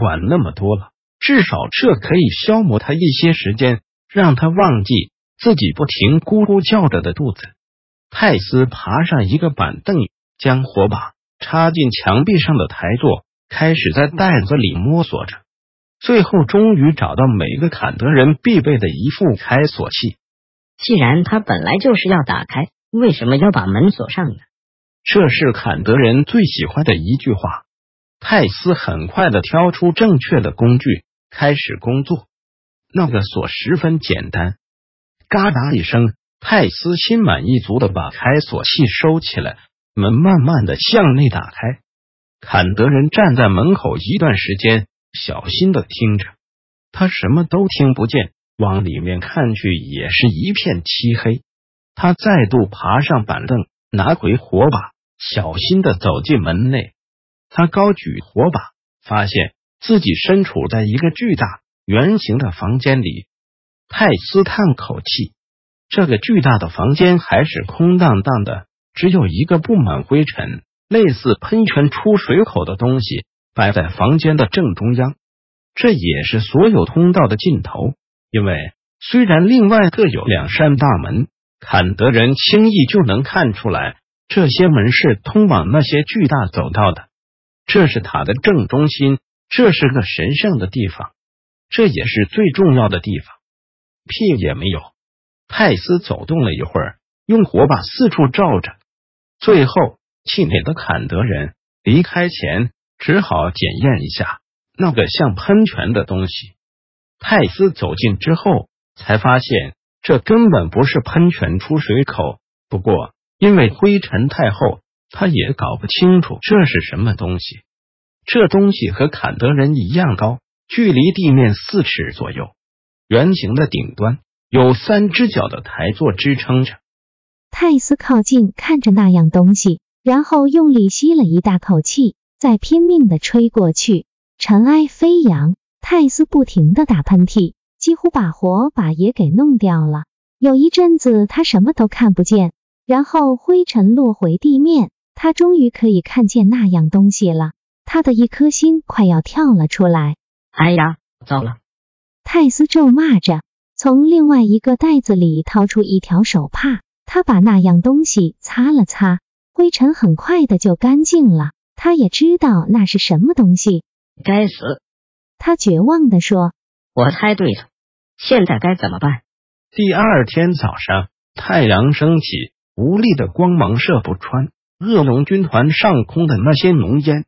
管那么多了，至少这可以消磨他一些时间，让他忘记自己不停咕咕叫着的肚子。泰斯爬上一个板凳，将火把插进墙壁上的台座，开始在袋子里摸索着。最后，终于找到每个坎德人必备的一副开锁器。既然他本来就是要打开，为什么要把门锁上呢？这是坎德人最喜欢的一句话。泰斯很快的挑出正确的工具，开始工作。那个锁十分简单，嘎哒一声，泰斯心满意足的把开锁器收起来，门慢慢的向内打开。坎德人站在门口一段时间，小心的听着，他什么都听不见，往里面看去也是一片漆黑。他再度爬上板凳，拿回火把，小心的走进门内。他高举火把，发现自己身处在一个巨大圆形的房间里。泰斯叹口气，这个巨大的房间还是空荡荡的，只有一个布满灰尘、类似喷泉出水口的东西摆在房间的正中央。这也是所有通道的尽头，因为虽然另外各有两扇大门，坎德人轻易就能看出来，这些门是通往那些巨大走道的。这是塔的正中心，这是个神圣的地方，这也是最重要的地方。屁也没有。泰斯走动了一会儿，用火把四处照着，最后气馁的坎德人离开前只好检验一下那个像喷泉的东西。泰斯走近之后，才发现这根本不是喷泉出水口，不过因为灰尘太厚。他也搞不清楚这是什么东西。这东西和坎德人一样高，距离地面四尺左右。圆形的顶端有三只脚的台座支撑着。泰斯靠近看着那样东西，然后用力吸了一大口气，再拼命的吹过去。尘埃飞扬，泰斯不停的打喷嚏，几乎把火把也给弄掉了。有一阵子他什么都看不见，然后灰尘落回地面。他终于可以看见那样东西了，他的一颗心快要跳了出来。哎呀，糟了！泰斯咒骂着，从另外一个袋子里掏出一条手帕，他把那样东西擦了擦，灰尘很快的就干净了。他也知道那是什么东西。该死！他绝望的说：“我猜对了，现在该怎么办？”第二天早上，太阳升起，无力的光芒射不穿。恶龙军团上空的那些浓烟，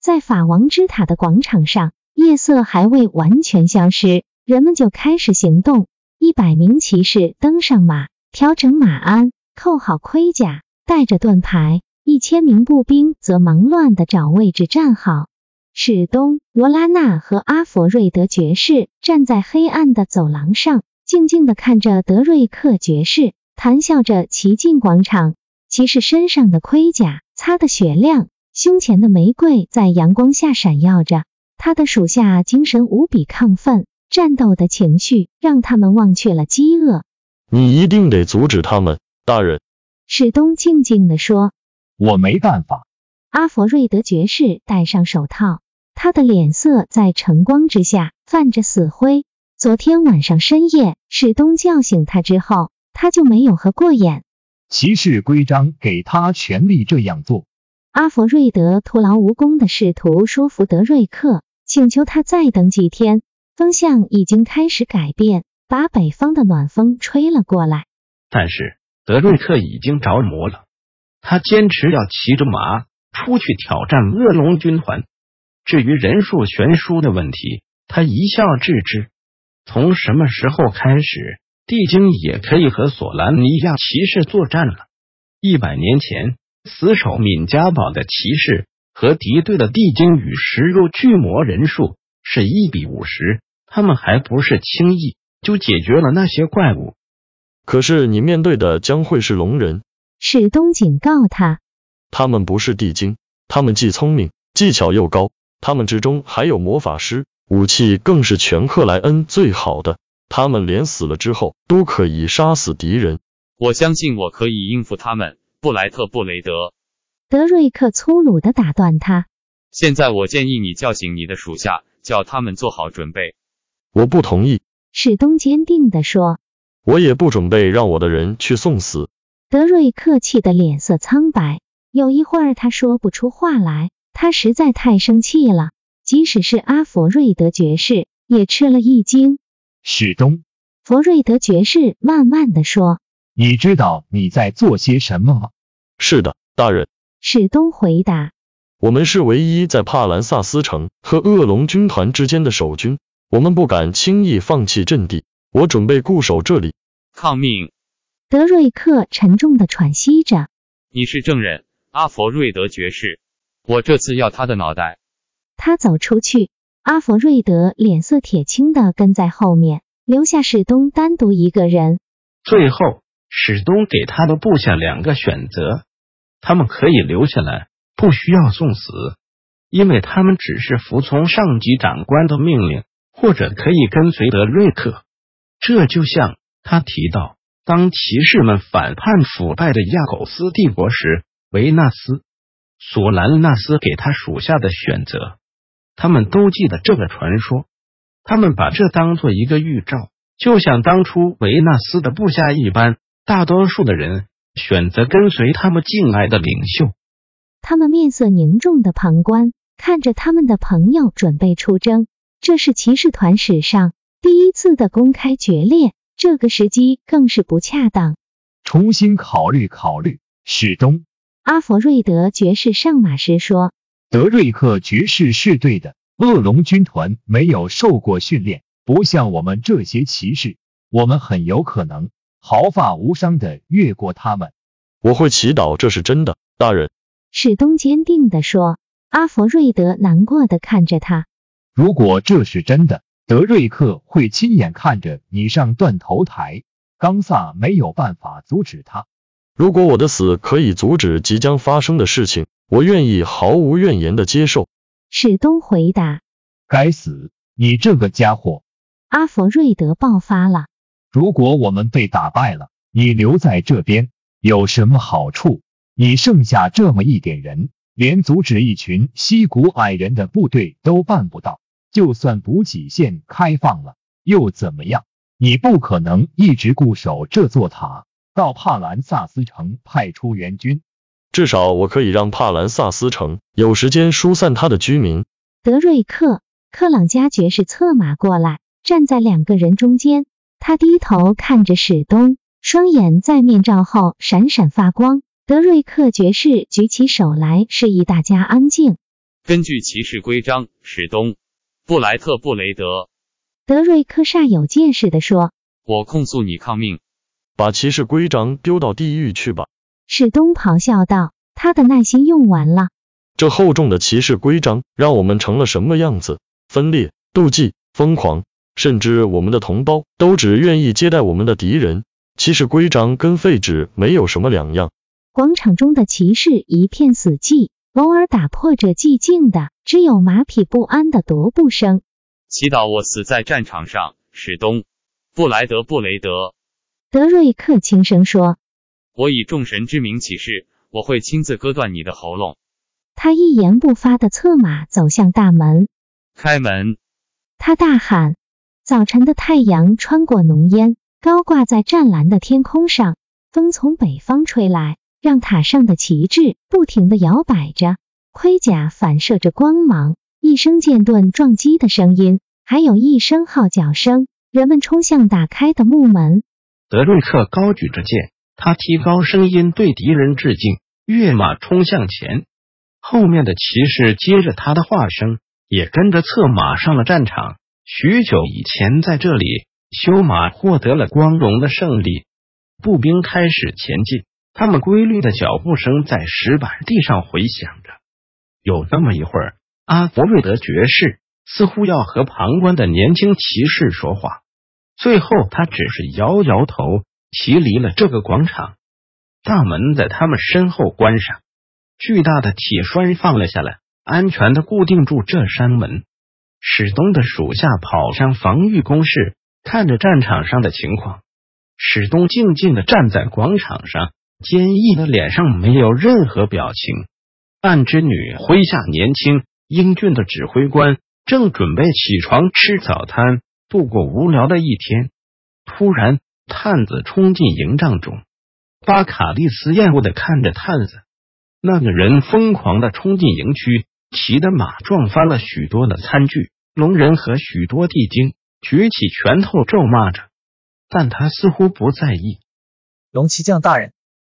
在法王之塔的广场上，夜色还未完全消失，人们就开始行动。一百名骑士登上马，调整马鞍，扣好盔甲，带着盾牌；一千名步兵则忙乱的找位置站好。史东、罗拉娜和阿佛瑞德爵士站在黑暗的走廊上，静静的看着德瑞克爵士，谈笑着骑进广场。骑士身上的盔甲擦得雪亮，胸前的玫瑰在阳光下闪耀着。他的属下精神无比亢奋，战斗的情绪让他们忘却了饥饿。你一定得阻止他们，大人。史东静静地说：“我没办法。”阿佛瑞德爵士戴上手套，他的脸色在晨光之下泛着死灰。昨天晚上深夜，史东叫醒他之后，他就没有合过眼。骑士规章给他权力这样做。阿佛瑞德徒劳无功的试图说服德瑞克，请求他再等几天。风向已经开始改变，把北方的暖风吹了过来。但是德瑞克已经着魔了，他坚持要骑着马出去挑战恶龙军团。至于人数悬殊的问题，他一笑置之。从什么时候开始？地精也可以和索兰尼亚骑士作战了。一百年前，死守敏加堡的骑士和敌对的地精与食肉巨魔人数是一比五十，他们还不是轻易就解决了那些怪物。可是你面对的将会是龙人，史东警告他。他们不是地精，他们既聪明，技巧又高，他们之中还有魔法师，武器更是全克莱恩最好的。他们连死了之后都可以杀死敌人。我相信我可以应付他们，布莱特·布雷德。德瑞克粗鲁的打断他。现在我建议你叫醒你的属下，叫他们做好准备。我不同意。史东坚定的说。我也不准备让我的人去送死。德瑞克气得脸色苍白，有一会儿他说不出话来，他实在太生气了。即使是阿佛瑞德爵士也吃了一惊。史东，弗瑞德爵士慢慢的说：“你知道你在做些什么吗？”“是的，大人。”史东回答。“我们是唯一在帕兰萨斯城和恶龙军团之间的守军，我们不敢轻易放弃阵地。我准备固守这里。”抗命！德瑞克沉重的喘息着。你是证人，阿佛瑞德爵士。我这次要他的脑袋。他走出去，阿佛瑞德脸色铁青的跟在后面，留下史东单独一个人。最后，史东给他的部下两个选择：他们可以留下来，不需要送死，因为他们只是服从上级长官的命令；或者可以跟随德瑞克。这就像他提到，当骑士们反叛腐败的亚狗斯帝国时，维纳斯、索兰纳斯给他属下的选择。他们都记得这个传说，他们把这当做一个预兆，就像当初维纳斯的部下一般。大多数的人选择跟随他们敬爱的领袖。他们面色凝重的旁观，看着他们的朋友准备出征。这是骑士团史上。第一次的公开决裂，这个时机更是不恰当。重新考虑考虑，史东。阿佛瑞德爵士上马时说：“德瑞克爵士是对的。恶龙军团没有受过训练，不像我们这些骑士，我们很有可能毫发无伤的越过他们。”我会祈祷这是真的，大人。史东坚定的说。阿佛瑞德难过的看着他：“如果这是真的。”德瑞克会亲眼看着你上断头台，冈萨没有办法阻止他。如果我的死可以阻止即将发生的事情，我愿意毫无怨言的接受。史东回答：“该死，你这个家伙！”阿佛瑞德爆发了。如果我们被打败了，你留在这边有什么好处？你剩下这么一点人，连阻止一群西古矮人的部队都办不到。就算补给线开放了，又怎么样？你不可能一直固守这座塔，到帕兰萨斯城派出援军。至少我可以让帕兰萨斯城有时间疏散他的居民。德瑞克克朗加爵士策马过来，站在两个人中间。他低头看着史东，双眼在面罩后闪闪发光。德瑞克爵士举起手来，示意大家安静。根据骑士规章，史东。布莱特·布雷德，德瑞克煞有介事地说：“我控诉你抗命，把骑士规章丢到地狱去吧。”史东咆哮道：“他的耐心用完了。这厚重的骑士规章让我们成了什么样子？分裂、妒忌、疯狂，甚至我们的同胞都只愿意接待我们的敌人。骑士规章跟废纸没有什么两样。”广场中的骑士一片死寂。偶尔打破这寂静的，只有马匹不安的踱步声。祈祷我死在战场上，史东·布莱德·布雷德。德瑞克轻声说：“我以众神之名起誓，我会亲自割断你的喉咙。”他一言不发的策马走向大门。开门！他大喊。早晨的太阳穿过浓烟，高挂在湛蓝的天空上。风从北方吹来。让塔上的旗帜不停的摇摆着，盔甲反射着光芒，一声剑盾撞击的声音，还有一声号角声，人们冲向打开的木门。德瑞克高举着剑，他提高声音对敌人致敬，跃马冲向前。后面的骑士接着他的话声，也跟着策马上了战场。许久以前，在这里，修马获得了光荣的胜利。步兵开始前进。他们规律的脚步声在石板地上回响着，有那么一会儿，阿弗瑞德爵士似乎要和旁观的年轻骑士说话，最后他只是摇摇头，骑离了这个广场。大门在他们身后关上，巨大的铁栓放了下来，安全的固定住这扇门。史东的属下跑上防御工事，看着战场上的情况。史东静静的站在广场上，坚毅的脸上没有任何表情。暗之女麾下年轻英俊的指挥官正准备起床吃早餐，度过无聊的一天。突然，探子冲进营帐中，巴卡利斯厌恶的看着探子。那个人疯狂的冲进营区，骑的马撞翻了许多的餐具，龙人和许多地精举起拳头咒骂着。但他似乎不在意。龙骑将大人，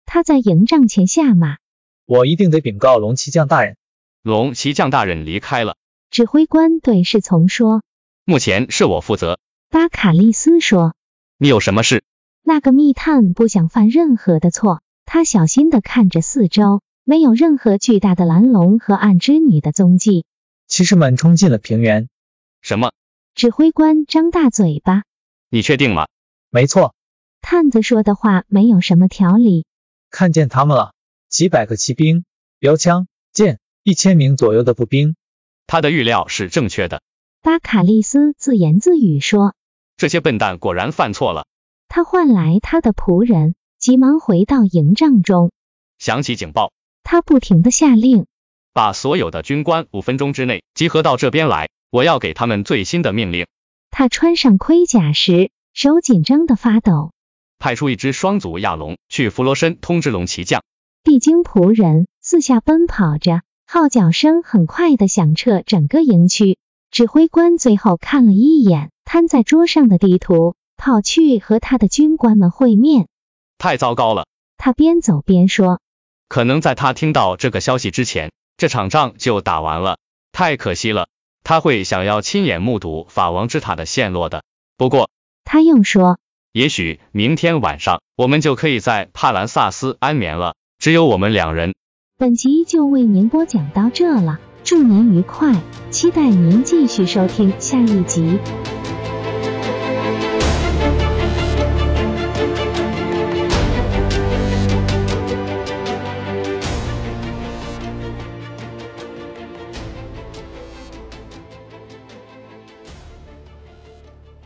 他在营帐前下马。我一定得禀告龙骑将大人。龙骑将大人离开了。指挥官对侍从说：“目前是我负责。”巴卡利斯说：“你有什么事？”那个密探不想犯任何的错，他小心的看着四周，没有任何巨大的蓝龙和暗之女的踪迹。骑士们冲进了平原。什么？指挥官张大嘴巴。你确定吗？没错，探子说的话没有什么条理。看见他们了，几百个骑兵，标枪、剑，一千名左右的步兵。他的预料是正确的。巴卡利斯自言自语说：“这些笨蛋果然犯错了。”他唤来他的仆人，急忙回到营帐中，响起警报。他不停的下令：“把所有的军官五分钟之内集合到这边来，我要给他们最新的命令。”他穿上盔甲时。手紧张的发抖，派出一只双足亚龙去弗罗申通知龙骑将。地精仆人四下奔跑着，号角声很快的响彻整个营区。指挥官最后看了一眼摊在桌上的地图，跑去和他的军官们会面。太糟糕了，他边走边说。可能在他听到这个消息之前，这场仗就打完了。太可惜了，他会想要亲眼目睹法王之塔的陷落的。不过。他又说：“也许明天晚上我们就可以在帕兰萨斯安眠了，只有我们两人。”本集就为您播讲到这了，祝您愉快，期待您继续收听下一集。